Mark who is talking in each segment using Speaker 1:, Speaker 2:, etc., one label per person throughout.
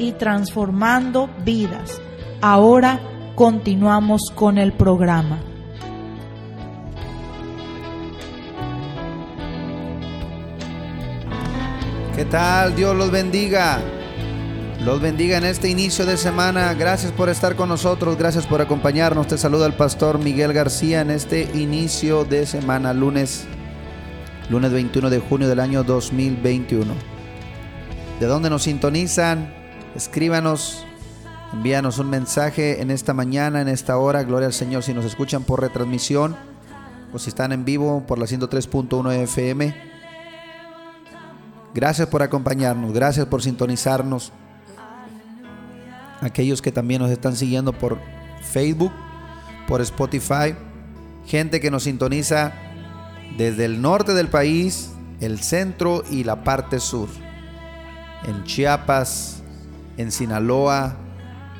Speaker 1: y transformando vidas. Ahora continuamos con el programa.
Speaker 2: ¿Qué tal? Dios los bendiga. Los bendiga en este inicio de semana. Gracias por estar con nosotros. Gracias por acompañarnos. Te saluda el pastor Miguel García en este inicio de semana, lunes, lunes 21 de junio del año 2021. ¿De dónde nos sintonizan? Escríbanos, envíanos un mensaje en esta mañana, en esta hora. Gloria al Señor si nos escuchan por retransmisión o si están en vivo por la 103.1 FM. Gracias por acompañarnos, gracias por sintonizarnos. Aquellos que también nos están siguiendo por Facebook, por Spotify, gente que nos sintoniza desde el norte del país, el centro y la parte sur. En Chiapas, en Sinaloa,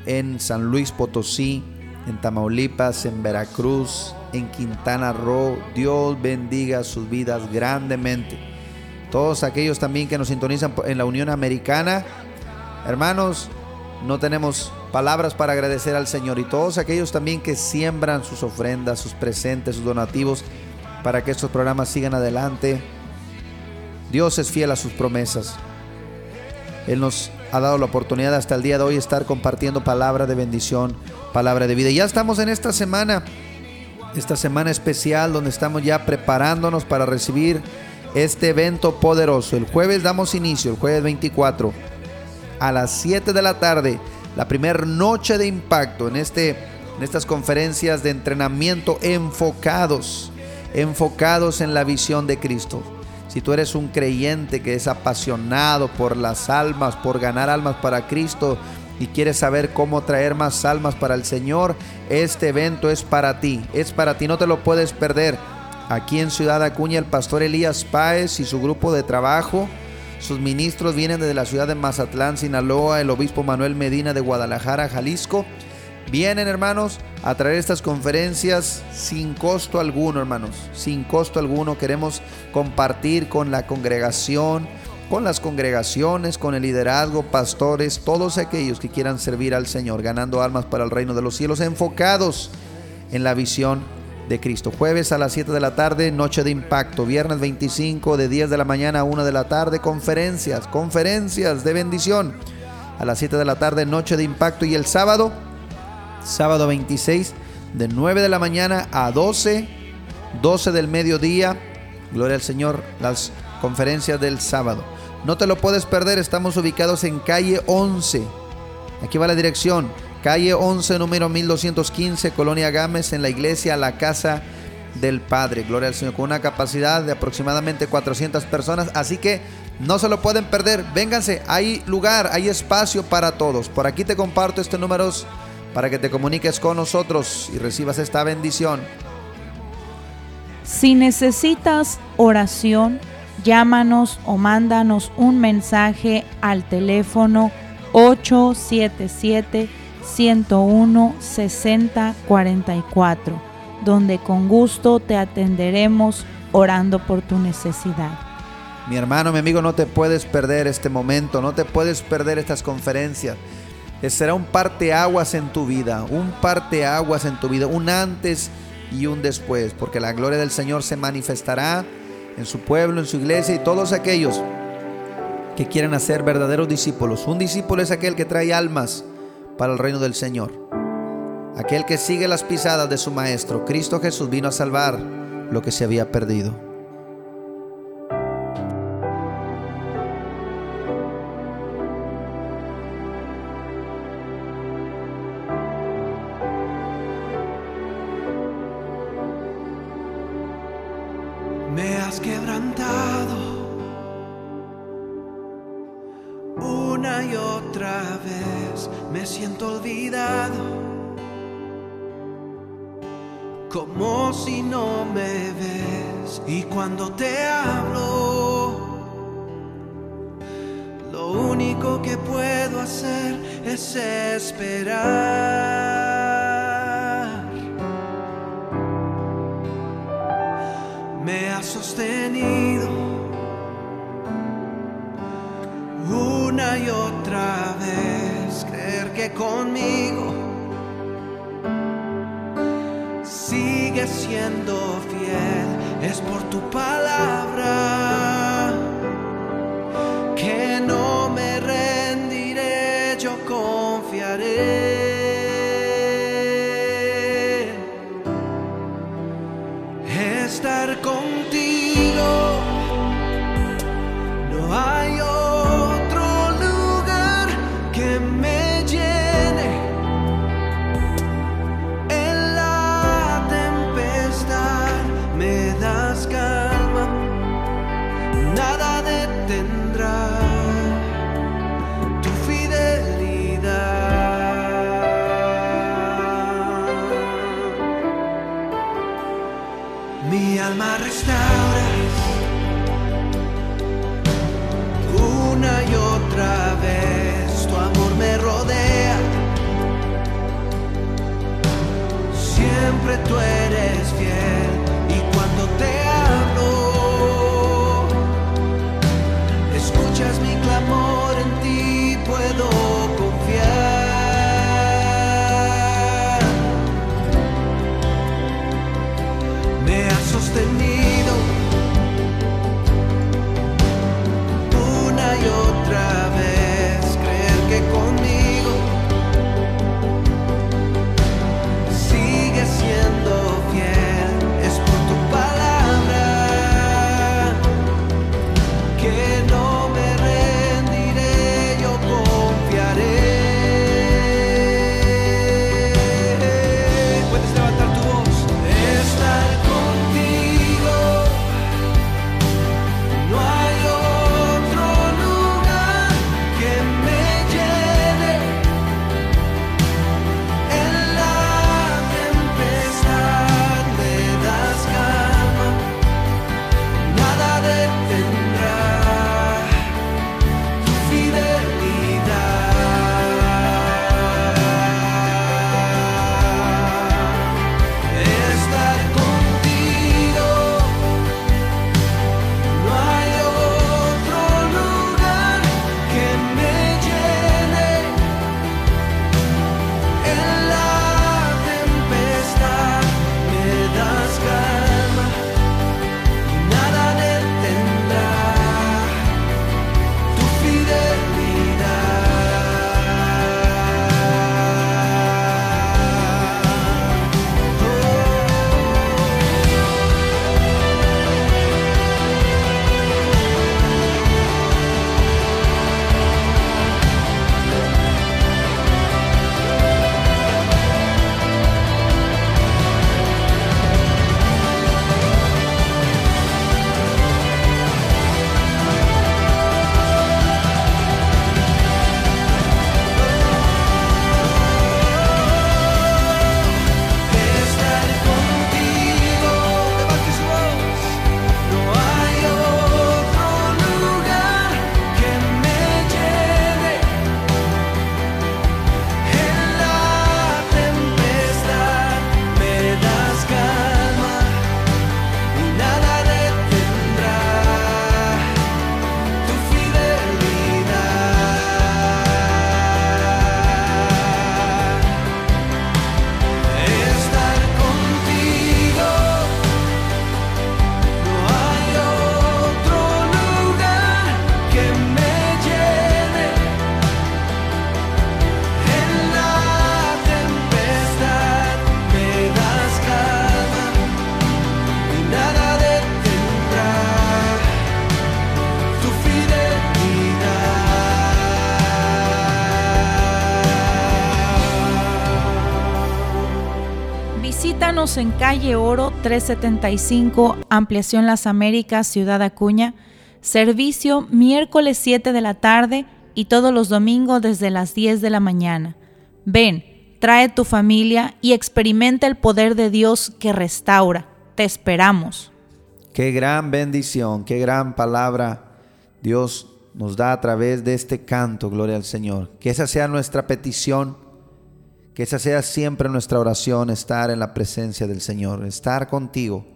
Speaker 2: en San Luis Potosí, en Tamaulipas, en Veracruz, en Quintana Roo. Dios bendiga sus vidas grandemente todos aquellos también que nos sintonizan en la Unión Americana. Hermanos, no tenemos palabras para agradecer al Señor y todos aquellos también que siembran sus ofrendas, sus presentes, sus donativos para que estos programas sigan adelante. Dios es fiel a sus promesas. Él nos ha dado la oportunidad hasta el día de hoy estar compartiendo palabra de bendición, palabra de vida. Ya estamos en esta semana, esta semana especial donde estamos ya preparándonos para recibir este evento poderoso. El jueves damos inicio, el jueves 24, a las 7 de la tarde, la primera noche de impacto en, este, en estas conferencias de entrenamiento enfocados, enfocados en la visión de Cristo. Si tú eres un creyente que es apasionado por las almas, por ganar almas para Cristo y quieres saber cómo traer más almas para el Señor, este evento es para ti, es para ti, no te lo puedes perder. Aquí en Ciudad Acuña el pastor Elías Páez y su grupo de trabajo. Sus ministros vienen desde la ciudad de Mazatlán, Sinaloa, el obispo Manuel Medina de Guadalajara, Jalisco. Vienen hermanos a traer estas conferencias sin costo alguno, hermanos. Sin costo alguno queremos compartir con la congregación, con las congregaciones, con el liderazgo, pastores, todos aquellos que quieran servir al Señor, ganando almas para el reino de los cielos, enfocados en la visión de Cristo. Jueves a las 7 de la tarde, noche de impacto. Viernes 25 de 10 de la mañana a 1 de la tarde, conferencias, conferencias de bendición. A las 7 de la tarde, noche de impacto. Y el sábado, sábado 26, de 9 de la mañana a 12, 12 del mediodía. Gloria al Señor, las conferencias del sábado. No te lo puedes perder, estamos ubicados en calle 11. Aquí va la dirección, calle 11, número 1215, Colonia Gámez, en la iglesia La Casa del Padre. Gloria al Señor, con una capacidad de aproximadamente 400 personas. Así que no se lo pueden perder. Vénganse, hay lugar, hay espacio para todos. Por aquí te comparto este número para que te comuniques con nosotros y recibas esta bendición.
Speaker 1: Si necesitas oración, llámanos o mándanos un mensaje al teléfono 877 101 60 44, donde con gusto te atenderemos orando por tu necesidad.
Speaker 2: Mi hermano, mi amigo, no te puedes perder este momento, no te puedes perder estas conferencias. Será un parteaguas en tu vida, un parteaguas en tu vida, un antes y un después, porque la gloria del Señor se manifestará en su pueblo, en su iglesia y todos aquellos que quieran hacer verdaderos discípulos. Un discípulo es aquel que trae almas para el reino del Señor. Aquel que sigue las pisadas de su Maestro, Cristo Jesús, vino a salvar lo que se había perdido.
Speaker 3: has quebrantado una y otra vez. Me siento olvidado. Como si no me ves y cuando te hablo, lo único que puedo hacer es esperar. sostenido una y otra vez. Creer que conmigo sigue siendo fiel es por tu palabra. En
Speaker 1: calle Oro 375, Ampliación Las Américas, Ciudad Acuña. Servicio miércoles 7 de la tarde y todos los domingos desde las 10 de la mañana. Ven, trae tu familia y experimenta el poder de Dios que restaura. Te esperamos.
Speaker 2: Qué gran bendición, qué gran palabra Dios nos da a través de este canto, gloria al Señor. Que esa sea nuestra petición, que esa sea siempre nuestra oración, estar en la presencia del Señor, estar contigo.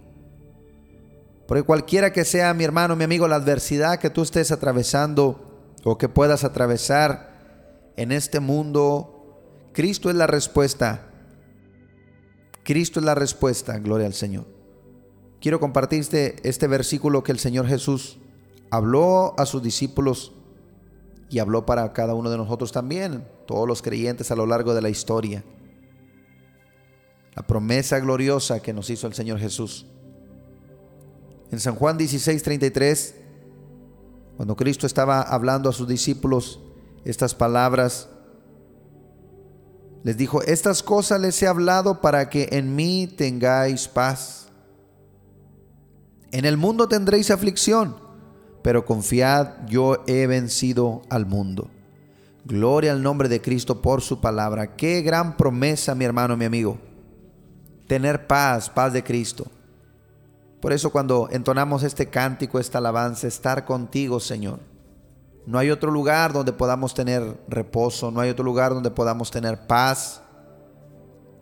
Speaker 2: Porque cualquiera que sea mi hermano, mi amigo, la adversidad que tú estés atravesando o que puedas atravesar en este mundo, Cristo es la respuesta. Cristo es la respuesta, gloria al Señor. Quiero compartirte este versículo que el Señor Jesús habló a sus discípulos y habló para cada uno de nosotros también, todos los creyentes a lo largo de la historia. La promesa gloriosa que nos hizo el Señor Jesús. En San Juan 16:33, cuando Cristo estaba hablando a sus discípulos estas palabras, les dijo, estas cosas les he hablado para que en mí tengáis paz. En el mundo tendréis aflicción pero confiad, yo he vencido al mundo. Gloria al nombre de Cristo por su palabra. Qué gran promesa, mi hermano, mi amigo. Tener paz, paz de Cristo. Por eso cuando entonamos este cántico, esta alabanza, estar contigo, Señor. No hay otro lugar donde podamos tener reposo, no hay otro lugar donde podamos tener paz,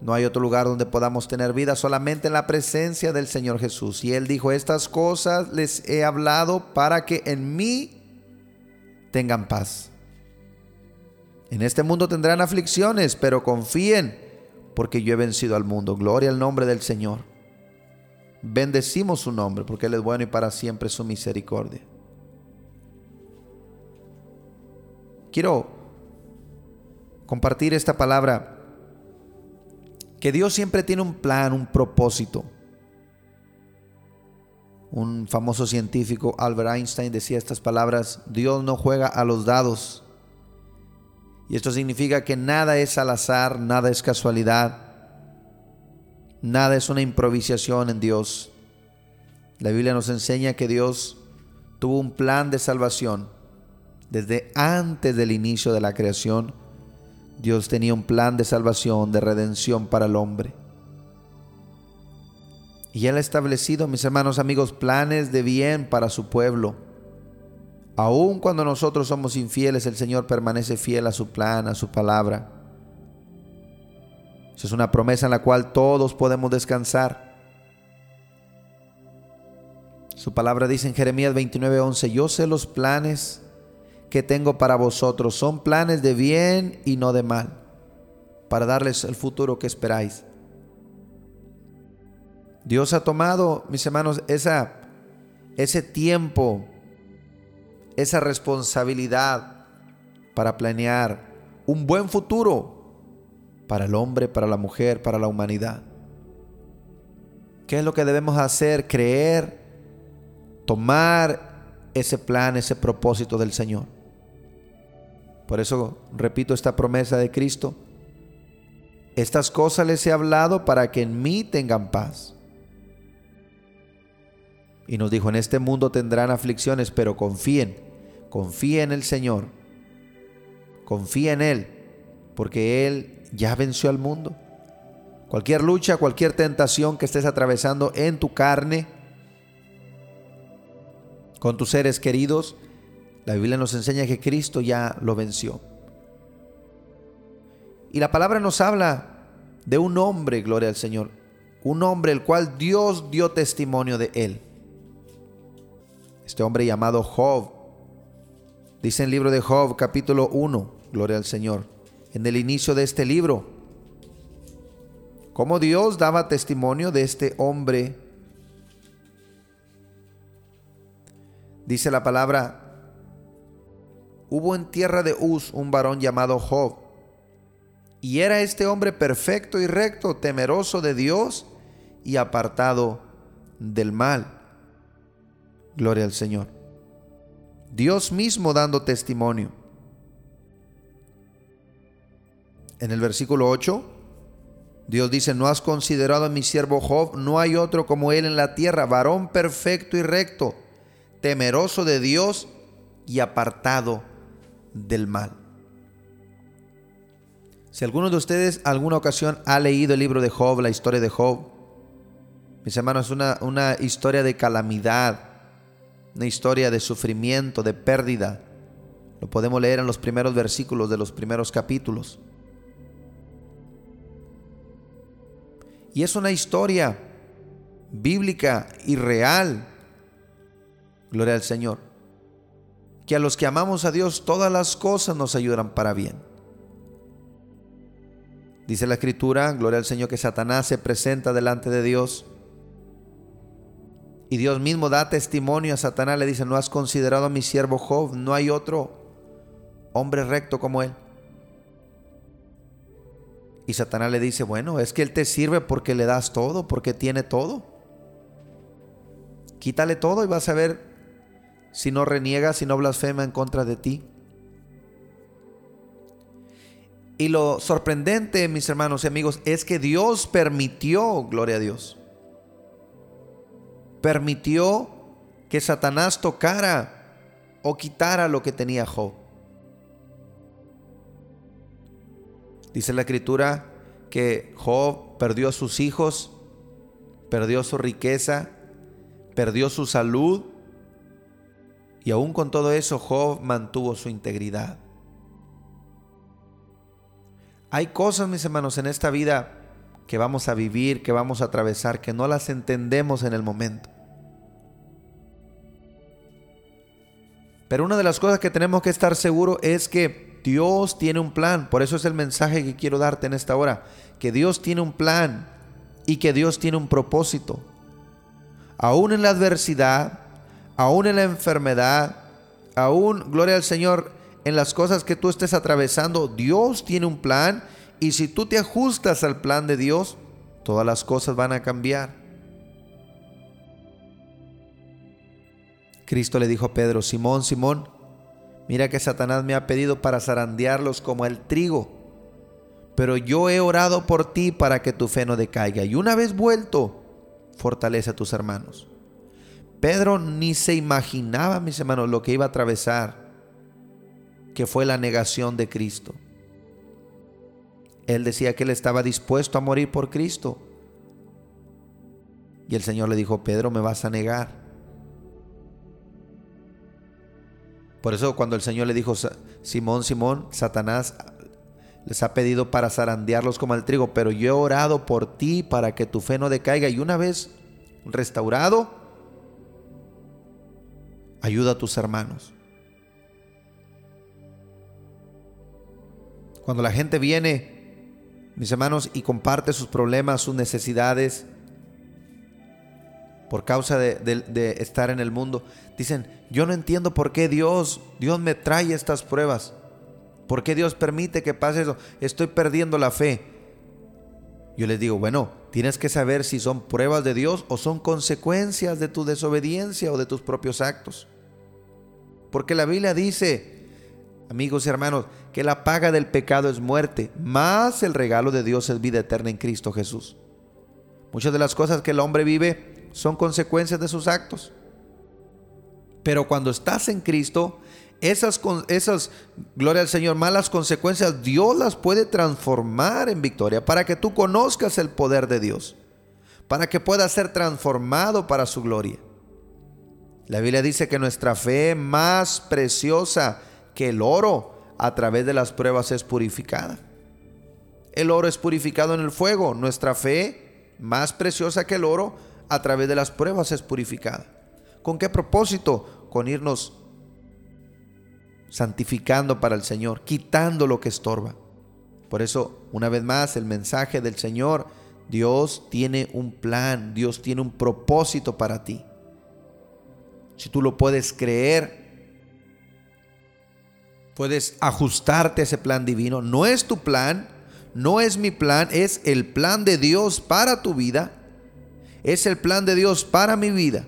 Speaker 2: no hay otro lugar donde podamos tener vida, solamente en la presencia del Señor Jesús. Y Él dijo, estas cosas les he hablado para que en mí tengan paz. En este mundo tendrán aflicciones, pero confíen, porque yo he vencido al mundo. Gloria al nombre del Señor. Bendecimos su nombre, porque Él es bueno y para siempre su misericordia. Quiero compartir esta palabra que Dios siempre tiene un plan, un propósito. Un famoso científico, Albert Einstein, decía estas palabras, Dios no juega a los dados. Y esto significa que nada es al azar, nada es casualidad, nada es una improvisación en Dios. La Biblia nos enseña que Dios tuvo un plan de salvación desde antes del inicio de la creación Dios tenía un plan de salvación, de redención para el hombre. Y Él ha establecido, mis hermanos amigos, planes de bien para su pueblo. Aun cuando nosotros somos infieles, el Señor permanece fiel a su plan, a su palabra. Esa es una promesa en la cual todos podemos descansar. Su palabra dice en Jeremías 29:11, yo sé los planes que tengo para vosotros son planes de bien y no de mal, para darles el futuro que esperáis. Dios ha tomado, mis hermanos, esa, ese tiempo, esa responsabilidad para planear un buen futuro para el hombre, para la mujer, para la humanidad. ¿Qué es lo que debemos hacer? Creer, tomar ese plan, ese propósito del Señor. Por eso repito esta promesa de Cristo. Estas cosas les he hablado para que en mí tengan paz. Y nos dijo, en este mundo tendrán aflicciones, pero confíen, confíen en el Señor. Confía en Él, porque Él ya venció al mundo. Cualquier lucha, cualquier tentación que estés atravesando en tu carne, con tus seres queridos, la Biblia nos enseña que Cristo ya lo venció. Y la palabra nos habla de un hombre, gloria al Señor, un hombre el cual Dios dio testimonio de él. Este hombre llamado Job, dice en el libro de Job capítulo 1, gloria al Señor, en el inicio de este libro, cómo Dios daba testimonio de este hombre. Dice la palabra, hubo en tierra de Uz un varón llamado Job. Y era este hombre perfecto y recto, temeroso de Dios y apartado del mal. Gloria al Señor. Dios mismo dando testimonio. En el versículo 8 Dios dice, no has considerado a mi siervo Job, no hay otro como él en la tierra, varón perfecto y recto, temeroso de Dios y apartado del mal. Si alguno de ustedes alguna ocasión ha leído el libro de Job, la historia de Job, mis hermanos, una, una historia de calamidad, una historia de sufrimiento, de pérdida. Lo podemos leer en los primeros versículos de los primeros capítulos. Y es una historia bíblica y real. Gloria al Señor. Que a los que amamos a Dios todas las cosas nos ayudan para bien. Dice la escritura, gloria al Señor, que Satanás se presenta delante de Dios. Y Dios mismo da testimonio a Satanás, le dice, no has considerado a mi siervo Job, no hay otro hombre recto como él. Y Satanás le dice, bueno, es que Él te sirve porque le das todo, porque tiene todo. Quítale todo y vas a ver si no reniega, si no blasfema en contra de ti. Y lo sorprendente, mis hermanos y amigos, es que Dios permitió, gloria a Dios, permitió que Satanás tocara o quitara lo que tenía Job. Dice la escritura que Job perdió a sus hijos, perdió su riqueza, perdió su salud y aún con todo eso Job mantuvo su integridad. Hay cosas, mis hermanos, en esta vida que vamos a vivir, que vamos a atravesar, que no las entendemos en el momento. Pero una de las cosas que tenemos que estar seguros es que Dios tiene un plan. Por eso es el mensaje que quiero darte en esta hora. Que Dios tiene un plan y que Dios tiene un propósito. Aún en la adversidad, aún en la enfermedad, aún, gloria al Señor, en las cosas que tú estés atravesando, Dios tiene un plan y si tú te ajustas al plan de Dios, todas las cosas van a cambiar. Cristo le dijo a Pedro, Simón, Simón, Mira que Satanás me ha pedido para zarandearlos como el trigo. Pero yo he orado por ti para que tu fe no decaiga. Y una vez vuelto, fortalece a tus hermanos. Pedro ni se imaginaba, mis hermanos, lo que iba a atravesar, que fue la negación de Cristo. Él decía que él estaba dispuesto a morir por Cristo. Y el Señor le dijo, Pedro, me vas a negar. Por eso cuando el Señor le dijo, Simón, Simón, Satanás les ha pedido para zarandearlos como el trigo, pero yo he orado por ti para que tu fe no decaiga. Y una vez restaurado, ayuda a tus hermanos. Cuando la gente viene, mis hermanos, y comparte sus problemas, sus necesidades, por causa de, estar en el mundo. Dicen, yo no entiendo por qué Dios, Dios me trae estas pruebas. ¿Por qué Dios permite que pase eso? Estoy perdiendo la fe. Yo les digo, bueno, tienes que saber si son pruebas de Dios o son consecuencias de tu desobediencia o de tus propios actos. Porque la Biblia dice, amigos y hermanos, que la paga del pecado es muerte, más el regalo de Dios es vida eterna en Cristo Jesús. Muchas de las cosas que el hombre vive son consecuencias de sus actos. Pero cuando estás en Cristo, esas, gloria al Señor, malas consecuencias, Dios las puede transformar en victoria para que tú conozcas el poder de Dios, para que puedas ser transformado para su gloria. La Biblia dice que nuestra fe más preciosa que el oro a través de las pruebas es purificada. El oro es purificado en el fuego, nuestra fe más preciosa que el oro a través de las pruebas es purificada. ¿Con qué propósito? Con irnos santificando para el Señor, quitando lo que estorba. Por eso, una vez más, el mensaje del Señor, Dios tiene un plan, Dios tiene un propósito para ti si tú lo puedes creer, puedes ajustarte a ese plan divino. No es tu plan, no es mi plan, es el plan de Dios para tu vida, es el plan de Dios para mi vida.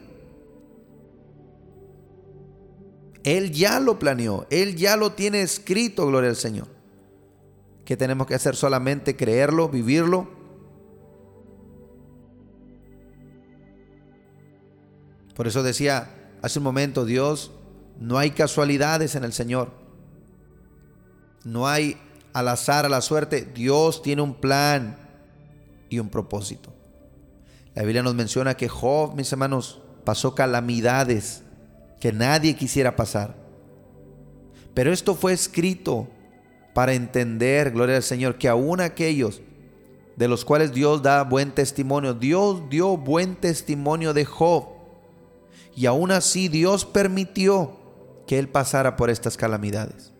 Speaker 2: Él ya lo planeó, Él ya lo tiene escrito, gloria al Señor. Que tenemos que hacer solamente creerlo, vivirlo. Por eso decía hace un momento, Dios, no hay casualidades en el Señor. No hay al azar, a la suerte. Dios tiene un plan y un propósito. La Biblia nos menciona que Job, mis hermanos, pasó calamidades que nadie quisiera pasar. Pero esto fue escrito para entender, gloria al Señor, que aún aquellos de los cuales Dios da buen testimonio, Dios dio buen testimonio de Job. Y aún así Dios permitió que él pasara por estas calamidades.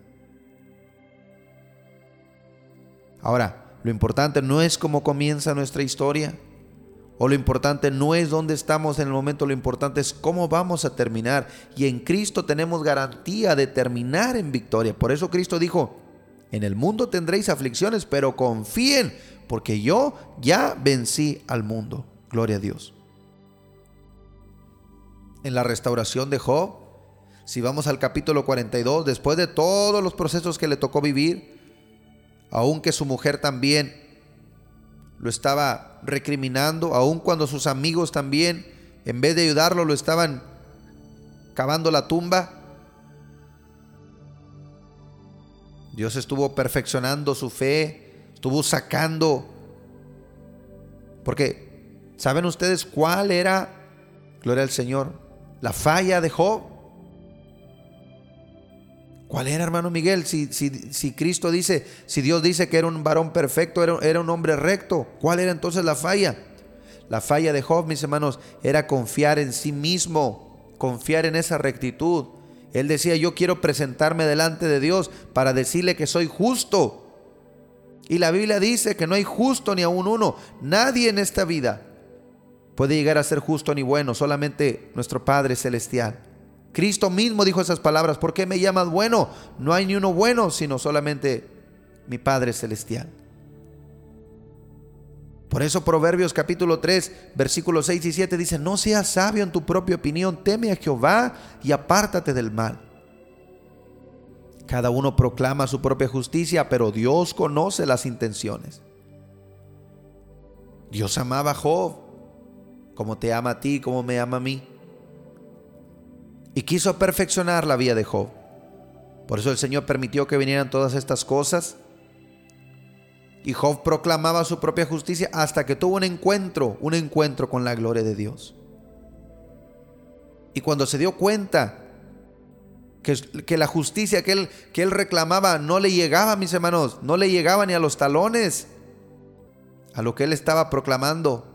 Speaker 2: Ahora, lo importante no es cómo comienza nuestra historia, o lo importante no es dónde estamos en el momento, lo importante es cómo vamos a terminar. Y en Cristo tenemos garantía de terminar en victoria. Por eso Cristo dijo, en el mundo tendréis aflicciones, pero confíen, porque yo ya vencí al mundo. Gloria a Dios. En la restauración de Job, si vamos al capítulo 42, después de todos los procesos que le tocó vivir, aunque su mujer también lo estaba recriminando, aun cuando sus amigos también, en vez de ayudarlo, lo estaban cavando la tumba. Dios estuvo perfeccionando su fe, estuvo sacando. Porque, ¿saben ustedes cuál era, gloria al Señor, la falla de Job? ¿Cuál era, hermano Miguel? Si, si, Cristo dice, si Dios dice que era un varón perfecto, era, era un hombre recto, ¿cuál era entonces la falla? La falla de Job, mis hermanos, era confiar en sí mismo, confiar en esa rectitud. Él decía, yo quiero presentarme delante de Dios para decirle que soy justo. Y la Biblia dice que no hay justo ni aún uno. Nadie en esta vida puede llegar a ser justo ni bueno, solamente nuestro Padre Celestial. Cristo mismo dijo esas palabras, ¿por qué me llamas bueno? No hay ni uno bueno, sino solamente mi Padre Celestial. Por eso Proverbios capítulo 3, versículos 6 y 7 dice, no seas sabio en tu propia opinión, teme a Jehová y apártate del mal. Cada uno proclama su propia justicia, pero Dios conoce las intenciones. Dios amaba a Job, como te ama a ti, como me ama a mí y quiso perfeccionar la vida de Job. Por eso el Señor permitió que vinieran todas estas cosas. Y Job proclamaba su propia justicia hasta que tuvo un encuentro, un encuentro con la gloria de Dios. Y cuando se dio cuenta que, que la justicia que él, que él reclamaba no le llegaba, mis hermanos, no le llegaba ni a los talones a lo que él estaba proclamando,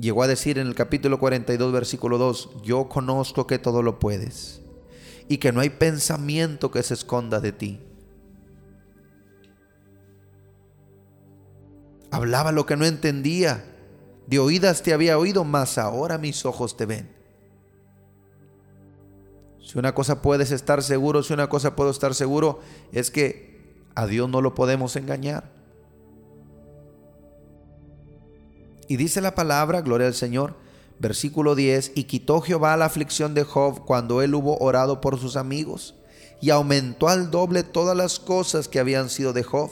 Speaker 2: llegó a decir en el capítulo 42, versículo 2, yo conozco que todo lo puedes y que no hay pensamiento que se esconda de ti. Hablaba lo que no entendía. De oídas te había oído, mas ahora mis ojos te ven. Si una cosa puedes estar seguro, si una cosa puedo estar seguro, es que a Dios no lo podemos engañar. Y dice la palabra, gloria al Señor, versículo 10, y quitó Jehová la aflicción de Job cuando él hubo orado por sus amigos, y aumentó al doble todas las cosas que habían sido de Job.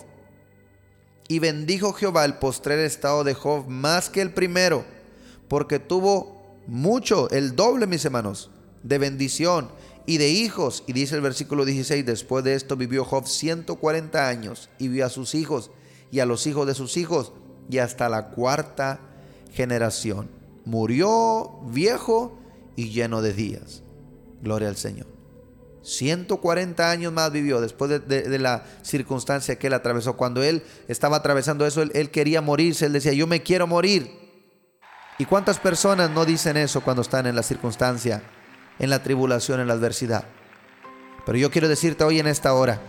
Speaker 2: Y bendijo Jehová el postrer estado de Job más que el primero, porque tuvo mucho, el doble, mis hermanos, de bendición y de hijos. Y dice el versículo 16, después de esto vivió Job 140 años y vio a sus hijos y a los hijos de sus hijos y hasta la cuarta generación. Murió viejo y lleno de días. Gloria al Señor. 140 años más vivió después de, la circunstancia que él atravesó. Cuando él estaba atravesando eso, él, quería morirse. Él decía, yo me quiero morir. ¿Y cuántas personas no dicen eso cuando están en la circunstancia, en la tribulación, en la adversidad? Pero yo quiero decirte hoy en esta hora,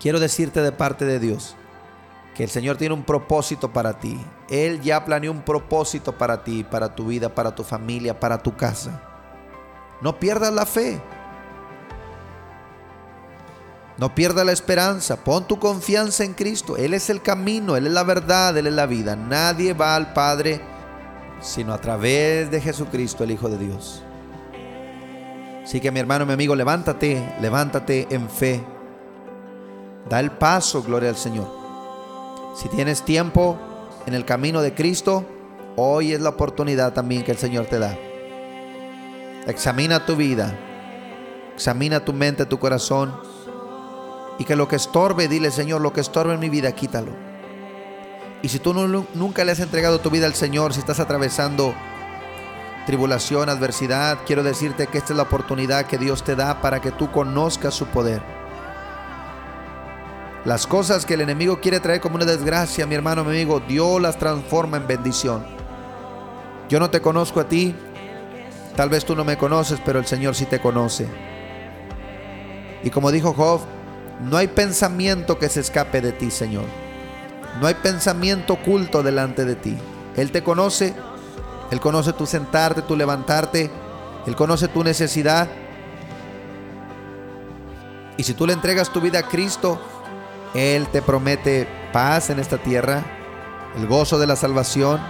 Speaker 2: quiero decirte de parte de Dios, que el Señor tiene un propósito para ti. Él ya planeó un propósito para ti, para tu vida, para tu familia, para tu casa. No pierdas la fe. No pierdas la esperanza. Pon tu confianza en Cristo. Él es el camino, Él es la verdad, Él es la vida. Nadie va al Padre sino a través de Jesucristo, el Hijo de Dios. Así que mi hermano, mi amigo, levántate, levántate en fe. Da el paso, gloria al Señor. Si tienes tiempo en el camino de Cristo, Hoy es la oportunidad también que el Señor te da. Examina tu vida, examina tu mente, tu corazón y que lo que estorbe, dile Señor, lo que estorbe en mi vida, quítalo. Y si tú nunca le has entregado tu vida al Señor, si estás atravesando tribulación, adversidad, quiero decirte que esta es la oportunidad que Dios te da para que tú conozcas su poder. Las cosas que el enemigo quiere traer como una desgracia, mi hermano, mi amigo, Dios las transforma en bendición. Yo no te conozco a ti, tal vez tú no me conoces, pero el Señor sí te conoce. Y como dijo Job, no hay pensamiento que se escape de ti, Señor. No hay pensamiento oculto delante de ti. Él te conoce él conoce tu sentarte, tu levantarte. Él conoce tu necesidad. Y si tú le entregas tu vida a Cristo, Él te promete paz en esta tierra, el gozo de la salvación.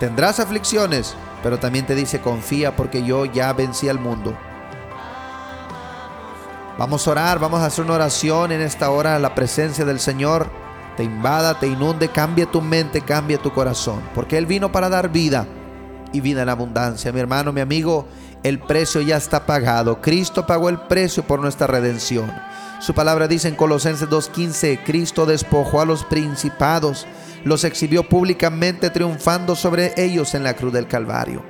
Speaker 2: Tendrás aflicciones, pero también te dice, confía porque yo ya vencí al mundo. Vamos a orar, vamos a hacer una oración en esta hora, la presencia del Señor te invada, te inunde, cambia tu mente, cambia tu corazón. Porque Él vino para dar vida y vida en abundancia. Mi hermano, mi amigo, el precio ya está pagado. Cristo pagó el precio por nuestra redención. Su palabra dice en Colosenses 2.15, Cristo despojó a los principados, los exhibió públicamente triunfando sobre ellos en la cruz del Calvario.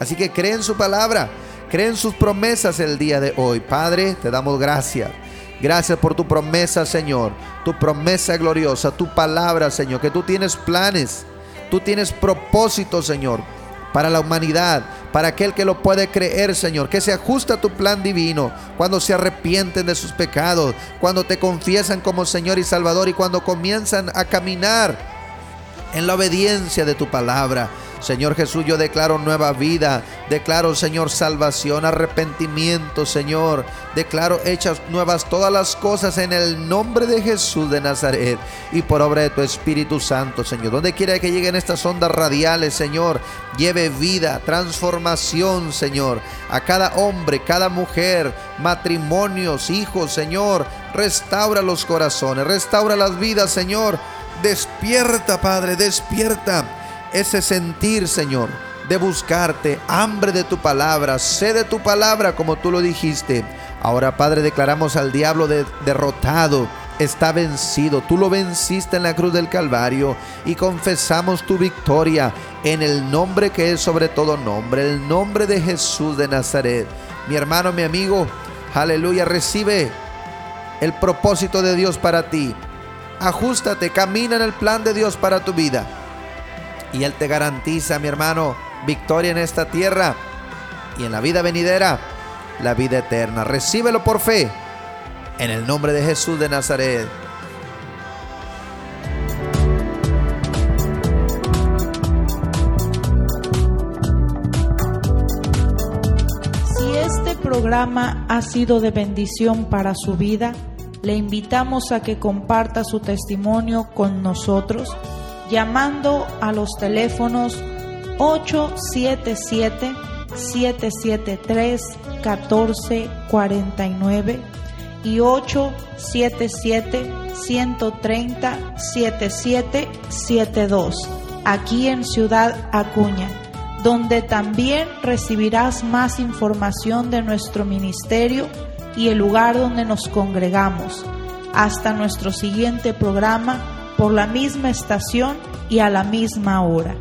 Speaker 2: Así que cree en su palabra, cree en sus promesas el día de hoy. Padre, te damos gracias Gracias por tu promesa, Señor. Tu promesa gloriosa, tu palabra, Señor. Que tú tienes planes, tú tienes propósitos, Señor, para la humanidad, para aquel que lo puede creer, Señor. Que se ajusta a tu plan divino cuando se arrepienten de sus pecados, cuando te confiesan como Señor y Salvador y cuando comienzan a caminar en la obediencia de tu palabra. Señor Jesús, yo declaro nueva vida, declaro, Señor, salvación, arrepentimiento, Señor. Declaro hechas nuevas todas las cosas en el nombre de Jesús de Nazaret y por obra de tu Espíritu Santo, Señor. Donde quiera que lleguen estas ondas radiales, Señor, lleve vida, transformación, Señor, a cada hombre, cada mujer, matrimonios, hijos, Señor. Restaura los corazones, restaura las vidas, Señor. Despierta, Padre, despierta ese sentir, Señor, de buscarte, hambre de tu palabra, sed de tu palabra como tú lo dijiste. Ahora, Padre, declaramos al diablo derrotado, está vencido. Tú lo venciste en la cruz del Calvario y confesamos tu victoria en el nombre que es sobre todo nombre, el nombre de Jesús de Nazaret. Mi hermano, mi amigo, aleluya, recibe el propósito de Dios para ti. Ajustate, camina en el plan de Dios para tu vida y Él te garantiza, mi hermano, victoria en esta tierra y en la vida venidera, la vida eterna. Recíbelo por fe en el nombre de Jesús de Nazaret.
Speaker 1: Si este programa ha sido de bendición para su vida, le invitamos a que comparta su testimonio con nosotros llamando a los teléfonos 877-773-1449 y 877-130-7772 aquí en Ciudad Acuña, donde también recibirás más información de nuestro ministerio y el lugar donde nos congregamos. Hasta nuestro siguiente programa por la misma estación y a la misma hora.